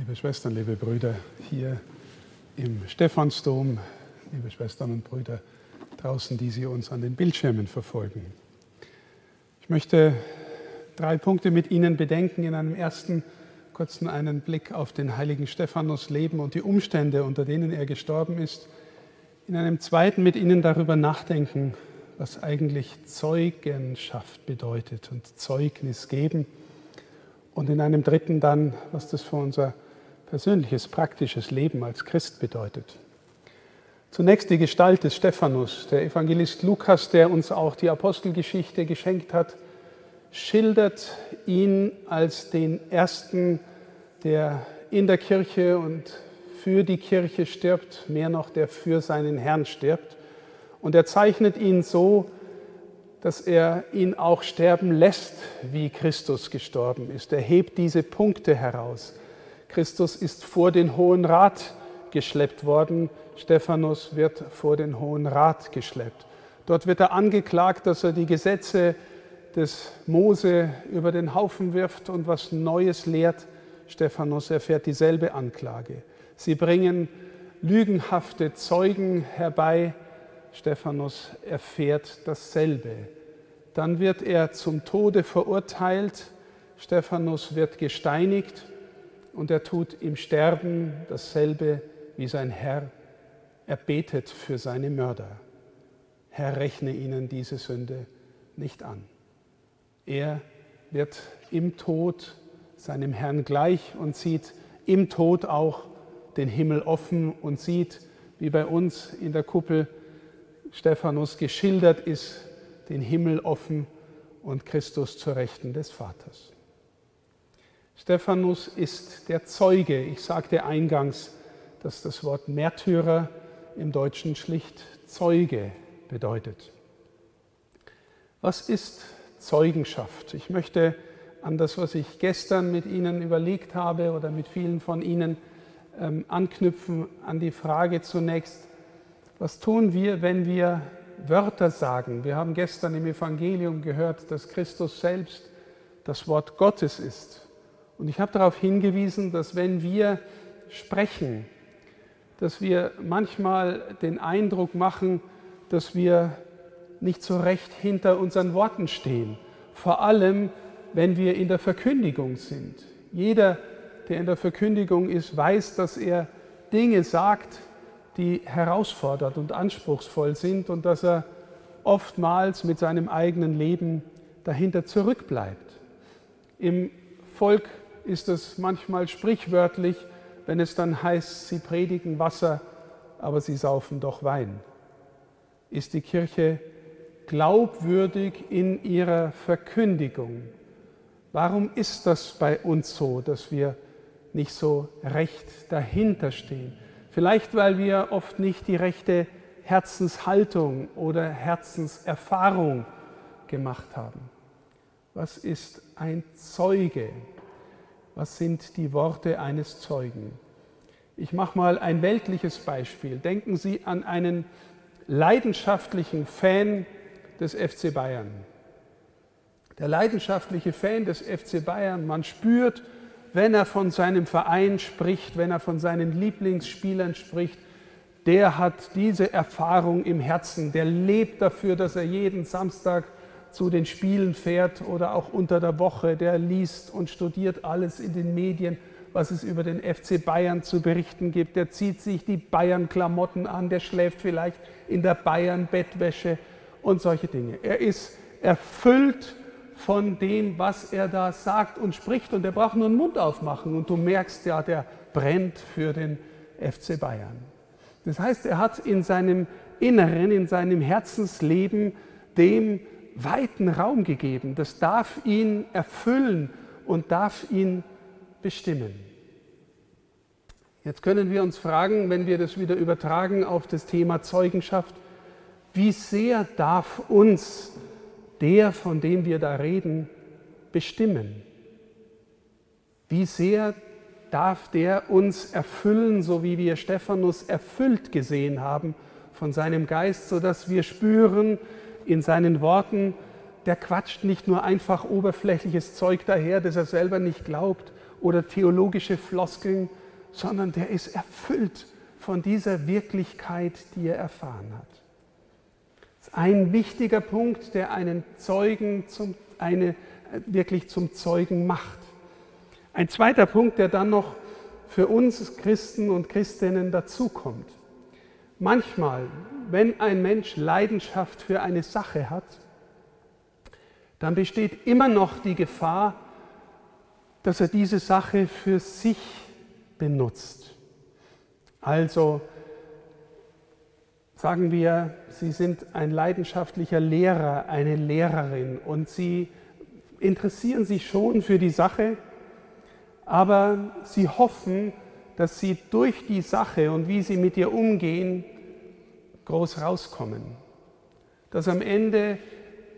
Liebe Schwestern, liebe Brüder, hier im Stephansdom, liebe Schwestern und Brüder draußen, die Sie uns an den Bildschirmen verfolgen. Ich möchte drei Punkte mit Ihnen bedenken. In einem ersten kurzen einen Blick auf den heiligen Stephanus Leben und die Umstände, unter denen er gestorben ist. In einem zweiten mit Ihnen darüber nachdenken, was eigentlich Zeugenschaft bedeutet und Zeugnis geben. Und in einem dritten dann, was das für unser persönliches, praktisches Leben als Christ bedeutet. Zunächst die Gestalt des Stephanus. Der Evangelist Lukas, der uns auch die Apostelgeschichte geschenkt hat, schildert ihn als den ersten, der in der Kirche und für die Kirche stirbt, mehr noch, der für seinen Herrn stirbt. Und er zeichnet ihn so, dass er ihn auch sterben lässt, wie Christus gestorben ist. Er hebt diese Punkte heraus. Christus ist vor den Hohen Rat geschleppt worden. Stephanus wird vor den Hohen Rat geschleppt. Dort wird er angeklagt, dass er die Gesetze des Mose über den Haufen wirft und was Neues lehrt. Stephanus erfährt dieselbe Anklage. Sie bringen lügenhafte Zeugen herbei. Stephanus erfährt dasselbe. Dann wird er zum Tode verurteilt. Stephanus wird gesteinigt und er tut im Sterben dasselbe wie sein Herr. Er betet für seine Mörder. Herr, rechne ihnen diese Sünde nicht an. Er wird im Tod seinem Herrn gleich und sieht im Tod auch den Himmel offen und sieht, wie bei uns in der Kuppel Stephanus geschildert ist, den Himmel offen und Christus zur Rechten des Vaters. Stephanus ist der Zeuge. Ich sagte eingangs, dass das Wort Märtyrer im Deutschen schlicht Zeuge bedeutet. Was ist Zeugenschaft? Ich möchte an das, was ich gestern mit Ihnen überlegt habe oder mit vielen von Ihnen ähm, anknüpfen, an die Frage zunächst, was tun wir, wenn wir Wörter sagen? Wir haben gestern im Evangelium gehört, dass Christus selbst das Wort Gottes ist. Und ich habe darauf hingewiesen, dass wenn wir sprechen, dass wir manchmal den Eindruck machen, dass wir nicht so recht hinter unseren Worten stehen. Vor allem, wenn wir in der Verkündigung sind. Jeder, der in der Verkündigung ist, weiß, dass er Dinge sagt, die herausfordernd und anspruchsvoll sind und dass er oftmals mit seinem eigenen Leben dahinter zurückbleibt. Im Volk ist es manchmal sprichwörtlich, wenn es dann heißt, sie predigen Wasser, aber sie saufen doch Wein. Ist die Kirche glaubwürdig in ihrer Verkündigung? Warum ist das bei uns so, dass wir nicht so recht dahinter stehen? Vielleicht, weil wir oft nicht die rechte Herzenshaltung oder Herzenserfahrung gemacht haben. Was ist ein Zeuge? Was sind die Worte eines Zeugen? Ich mache mal ein weltliches Beispiel. Denken Sie an einen leidenschaftlichen Fan des FC Bayern. Der leidenschaftliche Fan des FC Bayern, man spürt, wenn er von seinem Verein spricht, wenn er von seinen Lieblingsspielern spricht, der hat diese Erfahrung im Herzen, der lebt dafür, dass er jeden Samstag zu den Spielen fährt oder auch unter der Woche, der liest und studiert alles in den Medien, was es über den FC Bayern zu berichten gibt. Der zieht sich die Bayern-Klamotten an, der schläft vielleicht in der Bayern-Bettwäsche und solche Dinge. Er ist erfüllt von dem, was er da sagt und spricht und er braucht nur den Mund aufmachen und du merkst ja, der brennt für den FC Bayern. Das heißt, er hat in seinem Inneren, in seinem Herzensleben dem weiten Raum gegeben. Das darf ihn erfüllen und darf ihn bestimmen. Jetzt können wir uns fragen, wenn wir das wieder übertragen auf das Thema Zeugenschaft, wie sehr darf uns der, von dem wir da reden, bestimmen? Wie sehr darf der uns erfüllen, so wie wir Stephanus erfüllt gesehen haben von seinem Geist, sodass wir spüren, in seinen Worten, der quatscht nicht nur einfach oberflächliches Zeug daher, das er selber nicht glaubt oder theologische Floskeln, sondern der ist erfüllt von dieser Wirklichkeit, die er erfahren hat. Das ist ein wichtiger Punkt, der einen Zeugen zum, eine, wirklich zum Zeugen macht. Ein zweiter Punkt, der dann noch für uns Christen und Christinnen dazukommt. Manchmal, wenn ein Mensch Leidenschaft für eine Sache hat, dann besteht immer noch die Gefahr, dass er diese Sache für sich benutzt. Also sagen wir, Sie sind ein leidenschaftlicher Lehrer, eine Lehrerin und Sie interessieren sich schon für die Sache, aber Sie hoffen, dass Sie durch die Sache und wie Sie mit ihr umgehen, groß rauskommen. Dass am Ende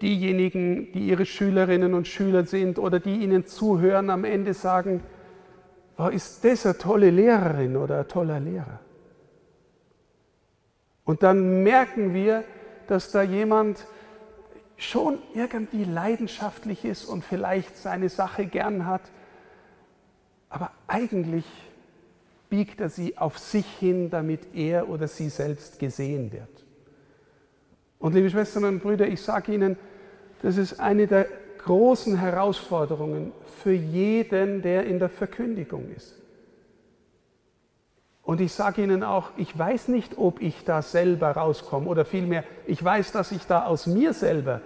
diejenigen, die Ihre Schülerinnen und Schüler sind oder die Ihnen zuhören, am Ende sagen, oh, ist das eine tolle Lehrerin oder ein toller Lehrer? Und dann merken wir, dass da jemand schon irgendwie leidenschaftlich ist und vielleicht seine Sache gern hat, aber eigentlich biegt er sie auf sich hin, damit er oder sie selbst gesehen wird. Und liebe Schwestern und Brüder, ich sage Ihnen, das ist eine der großen Herausforderungen für jeden, der in der Verkündigung ist. Und ich sage Ihnen auch, ich weiß nicht, ob ich da selber rauskomme oder vielmehr, ich weiß, dass ich da aus mir selber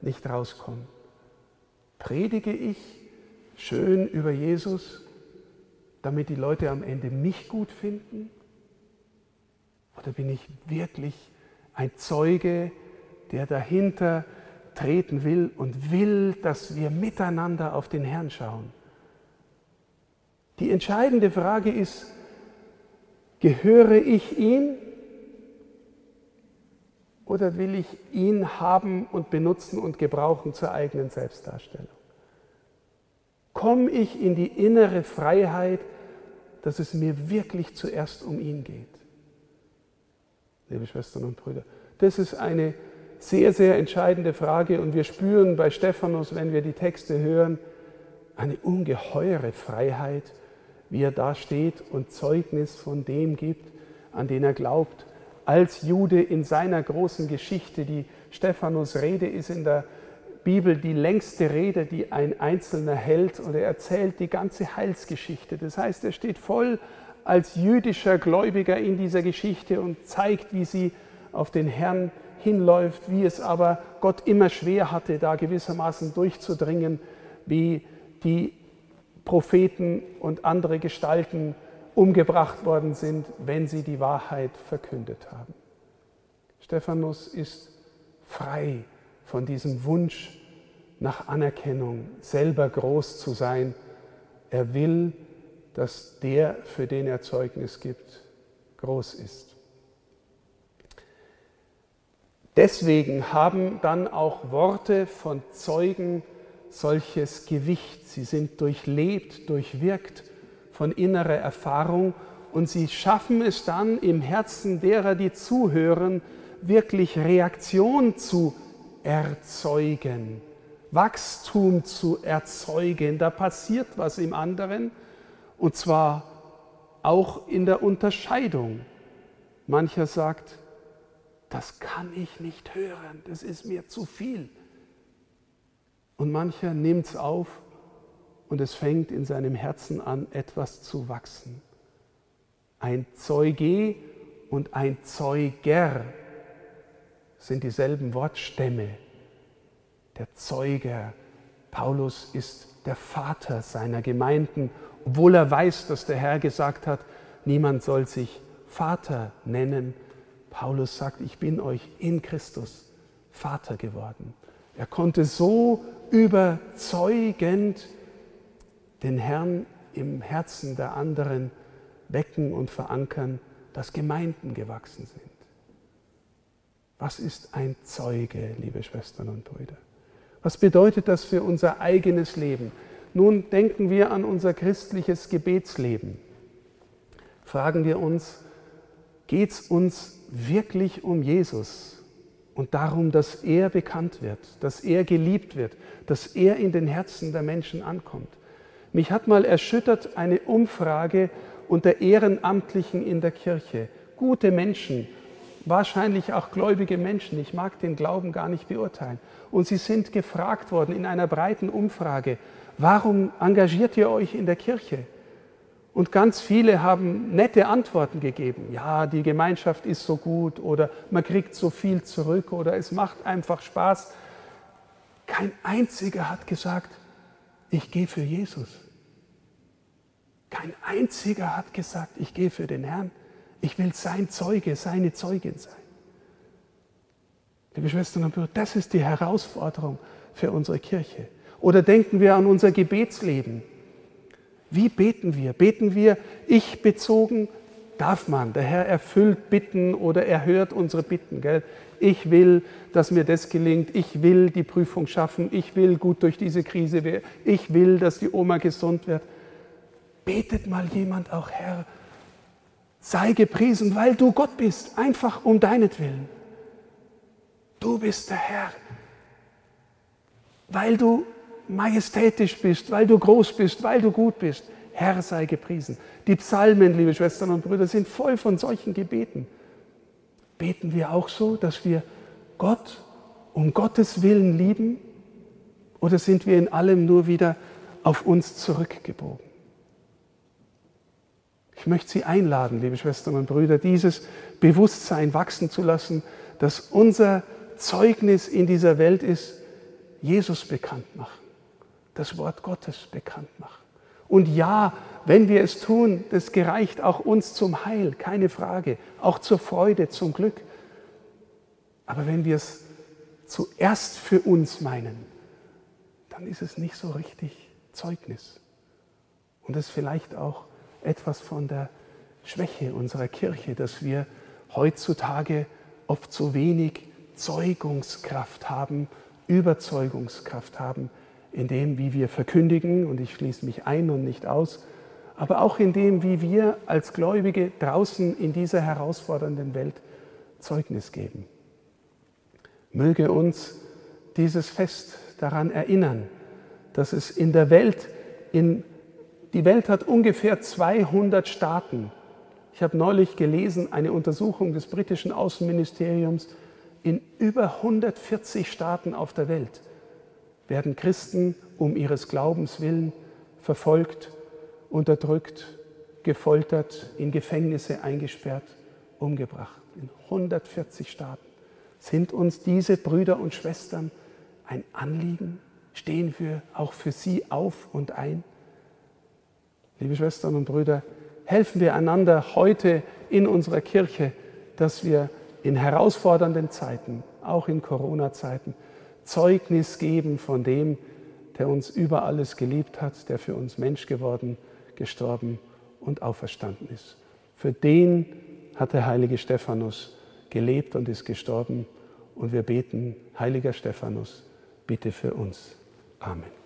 nicht rauskomme. Predige ich schön über Jesus, damit die Leute am Ende mich gut finden? Oder bin ich wirklich ein Zeuge, der dahinter treten will und will, dass wir miteinander auf den Herrn schauen. Die entscheidende Frage ist, gehöre ich ihm oder will ich ihn haben und benutzen und gebrauchen zur eigenen Selbstdarstellung? Komme ich in die innere Freiheit, dass es mir wirklich zuerst um ihn geht? Liebe Schwestern und Brüder, das ist eine sehr, sehr entscheidende Frage und wir spüren bei Stephanus, wenn wir die Texte hören, eine ungeheure Freiheit, wie er da steht und Zeugnis von dem gibt, an den er glaubt. Als Jude in seiner großen Geschichte, die Stephanus Rede ist in der Bibel die längste Rede, die ein Einzelner hält und er erzählt die ganze Heilsgeschichte. Das heißt, er steht voll als jüdischer Gläubiger in dieser Geschichte und zeigt, wie sie auf den Herrn hinläuft, wie es aber Gott immer schwer hatte, da gewissermaßen durchzudringen, wie die Propheten und andere Gestalten umgebracht worden sind, wenn sie die Wahrheit verkündet haben. Stephanus ist frei von diesem Wunsch nach Anerkennung, selber groß zu sein. Er will, dass der, für den er Zeugnis gibt, groß ist. Deswegen haben dann auch Worte von Zeugen solches Gewicht. Sie sind durchlebt, durchwirkt von innerer Erfahrung und sie schaffen es dann im Herzen derer, die zuhören, wirklich Reaktion zu erzeugen, Wachstum zu erzeugen. Da passiert was im anderen und zwar auch in der Unterscheidung. Mancher sagt, das kann ich nicht hören, das ist mir zu viel. Und mancher nimmt es auf und es fängt in seinem Herzen an, etwas zu wachsen. Ein Zeuge und ein Zeuger sind dieselben Wortstämme. Der Zeuger, Paulus ist der Vater seiner Gemeinden, obwohl er weiß, dass der Herr gesagt hat, niemand soll sich Vater nennen, Paulus sagt, ich bin euch in Christus Vater geworden. Er konnte so überzeugend den Herrn im Herzen der anderen wecken und verankern, dass Gemeinden gewachsen sind. Was ist ein Zeuge, liebe Schwestern und Brüder? Was bedeutet das für unser eigenes Leben? Nun denken wir an unser christliches Gebetsleben. Fragen wir uns, geht es uns wirklich um Jesus und darum, dass er bekannt wird, dass er geliebt wird, dass er in den Herzen der Menschen ankommt. Mich hat mal erschüttert eine Umfrage unter Ehrenamtlichen in der Kirche. Gute Menschen, wahrscheinlich auch gläubige Menschen, ich mag den Glauben gar nicht beurteilen. Und sie sind gefragt worden in einer breiten Umfrage, warum engagiert ihr euch in der Kirche? Und ganz viele haben nette Antworten gegeben. Ja, die Gemeinschaft ist so gut oder man kriegt so viel zurück oder es macht einfach Spaß. Kein einziger hat gesagt, ich gehe für Jesus. Kein einziger hat gesagt, ich gehe für den Herrn. Ich will sein Zeuge, seine Zeugin sein. Liebe Schwestern und Brüder, das ist die Herausforderung für unsere Kirche. Oder denken wir an unser Gebetsleben. Wie beten wir? Beten wir ich bezogen? Darf man. Der Herr erfüllt Bitten oder erhört unsere Bitten. Gell? Ich will, dass mir das gelingt. Ich will die Prüfung schaffen. Ich will gut durch diese Krise werden. Ich will, dass die Oma gesund wird. Betet mal jemand auch, Herr, sei gepriesen, weil du Gott bist, einfach um deinetwillen. Du bist der Herr, weil du majestätisch bist, weil du groß bist, weil du gut bist. Herr sei gepriesen. Die Psalmen, liebe Schwestern und Brüder, sind voll von solchen Gebeten. Beten wir auch so, dass wir Gott um Gottes Willen lieben? Oder sind wir in allem nur wieder auf uns zurückgebogen? Ich möchte Sie einladen, liebe Schwestern und Brüder, dieses Bewusstsein wachsen zu lassen, dass unser Zeugnis in dieser Welt ist, Jesus bekannt machen das Wort Gottes bekannt machen. Und ja, wenn wir es tun, das gereicht auch uns zum Heil, keine Frage, auch zur Freude, zum Glück. Aber wenn wir es zuerst für uns meinen, dann ist es nicht so richtig Zeugnis. Und es vielleicht auch etwas von der Schwäche unserer Kirche, dass wir heutzutage oft so wenig Zeugungskraft haben, Überzeugungskraft haben, in dem, wie wir verkündigen, und ich schließe mich ein und nicht aus, aber auch in dem, wie wir als Gläubige draußen in dieser herausfordernden Welt Zeugnis geben. Möge uns dieses Fest daran erinnern, dass es in der Welt, in, die Welt hat ungefähr 200 Staaten. Ich habe neulich gelesen, eine Untersuchung des britischen Außenministeriums, in über 140 Staaten auf der Welt werden Christen um ihres Glaubens willen verfolgt, unterdrückt, gefoltert, in Gefängnisse eingesperrt, umgebracht. In 140 Staaten. Sind uns diese Brüder und Schwestern ein Anliegen? Stehen wir auch für sie auf und ein? Liebe Schwestern und Brüder, helfen wir einander heute in unserer Kirche, dass wir in herausfordernden Zeiten, auch in Corona-Zeiten, Zeugnis geben von dem, der uns über alles geliebt hat, der für uns Mensch geworden, gestorben und auferstanden ist. Für den hat der heilige Stephanus gelebt und ist gestorben. Und wir beten, heiliger Stephanus, bitte für uns. Amen.